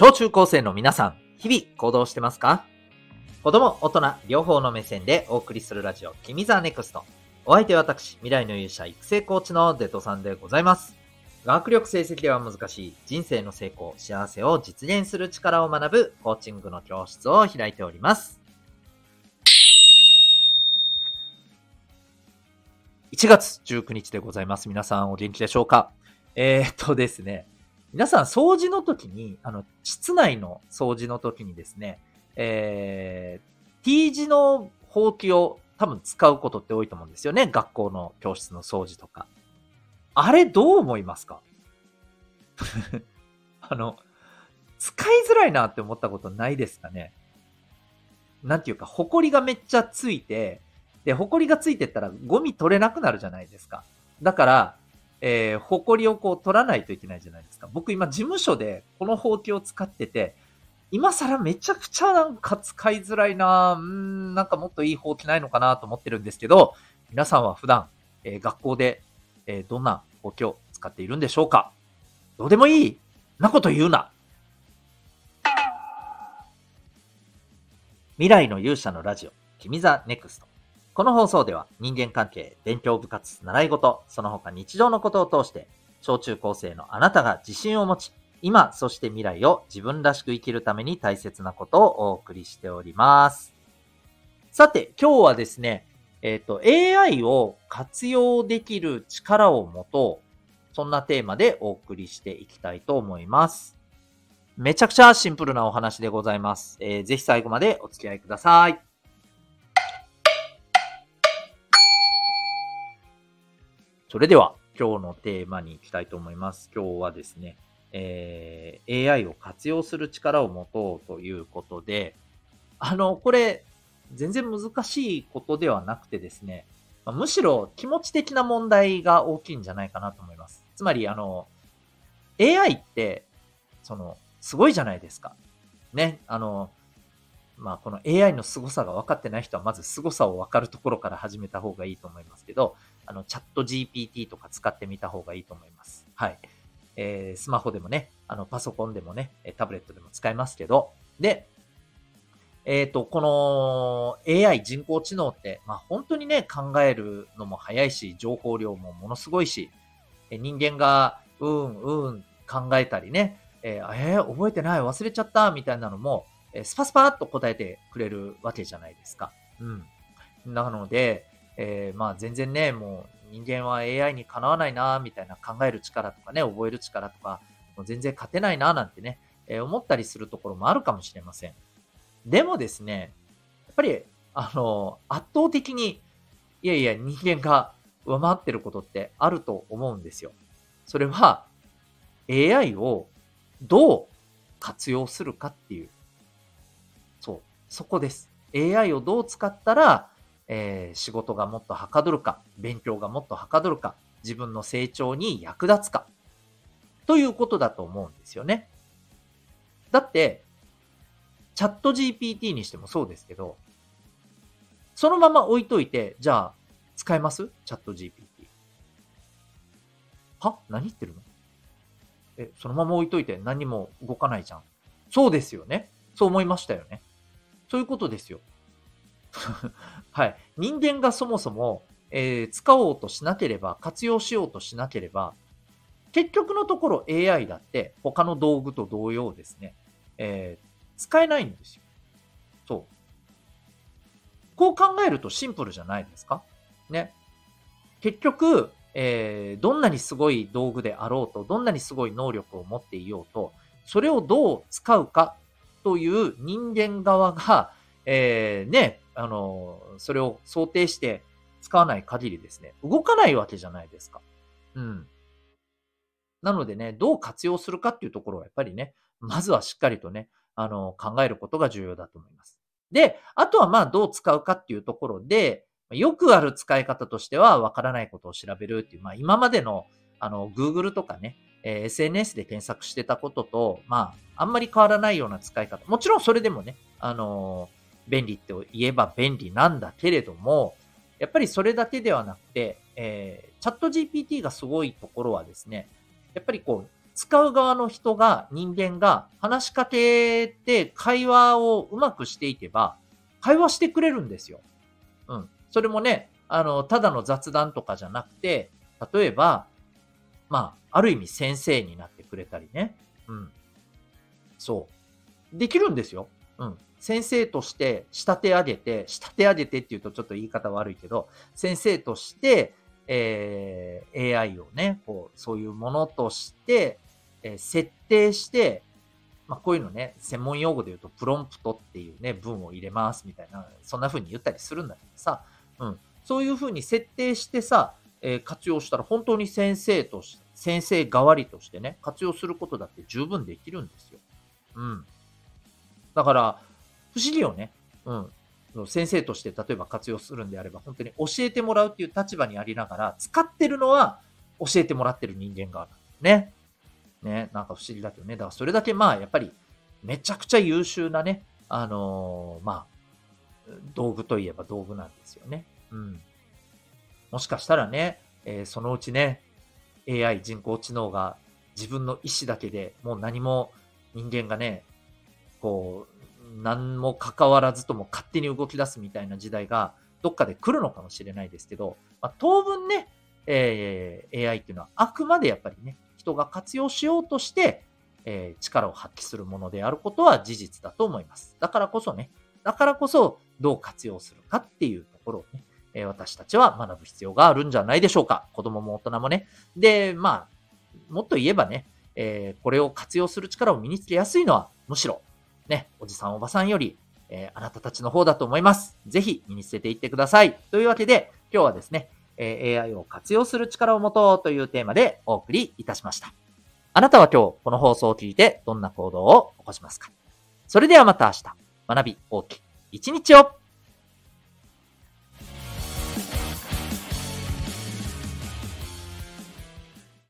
小中高生の皆さん、日々行動してますか？子供、大人、両方の目線でお送りするラジオ、君 the next。お相手は私、未来の勇者育成コーチのデトさんでございます。学力成績では難しい人生の成功、幸せを実現する力を学ぶコーチングの教室を開いております。1月19日でございます。皆さんお元気でしょうか？えー、っとですね、皆さん掃除の時に、あの、室内の掃除の時にですね、えー、T 字のほうきを多分使うことって多いと思うんですよね。学校の教室の掃除とか。あれどう思いますか？あの、使いづらいなって思ったことないですかね？なんていうか、ほこりがめっちゃついて、で、ほこりがついてったらゴミ取れなくなるじゃないですか。だから、えー、ほこりをこう取らないといけないじゃないですか。僕今事務所でこのほうきを使ってて、今更めちゃくちゃなんか使いづらいなうん、なんかもっといいほうきないのかなと思ってるんですけど、皆さんは普段、えー、学校で、えー、どんなほうきを使っているんでしょうかどうでもいいなこと言うな未来の勇者のラジオ、君 the next。この放送では人間関係、勉強部活、習い事、その他日常のことを通して、小中高生のあなたが自信を持ち、今、そして未来を自分らしく生きるために大切なことをお送りしております。さて、今日はですね、えっ、と、AI を活用できる力を持とう。そんなテーマでお送りしていきたいと思います。めちゃくちゃシンプルなお話でございます。えーぜひ最後までお付き合いください。それでは今日のテーマに行きたいと思います。今日はですね、えー AI を活用する力を持とうということで、あの、これ、全然難しいことではなくてですね、まむしろ気持ち的な問題が大きいんじゃないかなと思います。つまり、あの、AI って、その、すごいじゃないですか。ね、あの、まあ、この AI の凄さが分かってない人は、まず凄さを分かるところから始めた方がいいと思いますけど、あの、チャット GPT とか使ってみた方がいいと思います。はい。えースマホでもね、あの、パソコンでもね、タブレットでも使えますけど、で、えっ、と、この AI 人工知能って、まあ、本当にね、考えるのも早いし、情報量もものすごいし、人間が、うん、うん、考えたりね、えーえー覚えてない、忘れちゃった、みたいなのも、えスパスパーっと答えてくれるわけじゃないですか。うん。なので、えーまあ全然ね、もう人間は AI にかなわないな、みたいな考える力とかね、覚える力とか、もう全然勝てないな、なんてね、えー思ったりするところもあるかもしれません。でもですね、やっぱり、あの、圧倒的に、いやいや、人間が上回ってることってあると思うんですよ。それは、AI をどう活用するかっていう、そう、そこです。AI をどう使ったら、えー仕事がもっとはかどるか、勉強がもっとはかどるか、自分の成長に役立つか、ということだと思うんですよね。だって、チャット GPT にしてもそうですけど、そのまま置いといて、じゃあ、使えます？チャット GPT。は？何言ってるの？え、そのまま置いといて何も動かないじゃん。そうですよね。そう思いましたよね。そういうことですよ。はい。人間がそもそも、えー使おうとしなければ、活用しようとしなければ、結局のところ AI だって他の道具と同様ですね、えー使えないんですよ。そう。こう考えるとシンプルじゃないですか？ね。結局、えーどんなにすごい道具であろうと、どんなにすごい能力を持っていようと、それをどう使うかという人間側が、えーね、あの、それを想定して使わない限りですね、動かないわけじゃないですか。うん。なのでね、どう活用するかっていうところはやっぱりね、まずはしっかりとね、あの、考えることが重要だと思います。で、あとはまあどう使うかっていうところで、よくある使い方としては、わからないことを調べるっていう、まあ今までの、あの、Google とかね、え SNS で検索してたことと、まあ、あんまり変わらないような使い方。もちろんそれでもね、あのー便利って言えば便利なんだけれども、やっぱりそれだけではなくて、えーチャット GPT がすごいところはですね、やっぱりこう、使う側の人が、人間が話しかけて会話をうまくしていけば、会話してくれるんですよ。うん。それもね、あの、ただの雑談とかじゃなくて、例えば、まあ、ある意味先生になってくれたりね。うん。そう。できるんですよ。うん。先生として仕立て上げて、仕立て上げてっていうとちょっと言い方悪いけど、先生として、えー、AI をね、こう、そういうものとして、えー、設定して、まあ、こういうのね、専門用語で言うと、プロンプトっていうね、文を入れますみたいな、そんな風に言ったりするんだけどさ、うん。そういう風に設定してさ、えー、活用したら本当に先生として、先生代わりとしてね、活用することだって十分できるんですよ。うん。だから、不思議よね。うん。先生として例えば活用するんであれば、本当に教えてもらうっていう立場にありながら、使ってるのは教えてもらってる人間側なんね。ね、なんか不思議だけどね。だからそれだけまあ、やっぱり、めちゃくちゃ優秀なね、あのー、まあ、道具といえば道具なんですよね。うん。もしかしたらね、えー、そのうちね、AI 人工知能が自分の意思だけでもう何も人間がね、こう、何も関わらずとも勝手に動き出すみたいな時代がどっかで来るのかもしれないですけど、まあ、当分ね、えー、AI っていうのはあくまでやっぱりね、人が活用しようとして、えー、力を発揮するものであることは事実だと思います。だからこそね、だからこそどう活用するかっていうところをね、えー、私たちは学ぶ必要があるんじゃないでしょうか。子供も大人もね。で、まあ、もっと言えばね、えー、これを活用する力を身につけやすいのは、むしろね、おじさんおばさんより、えー、あなたたちの方だと思います。ぜひ身につけていってください。というわけで、今日はですね、え、AI を活用する力を持とうというテーマでお送りいたしました。あなたは今日この放送を聞いてどんな行動を起こしますか？それではまた明日、学び大きい一日を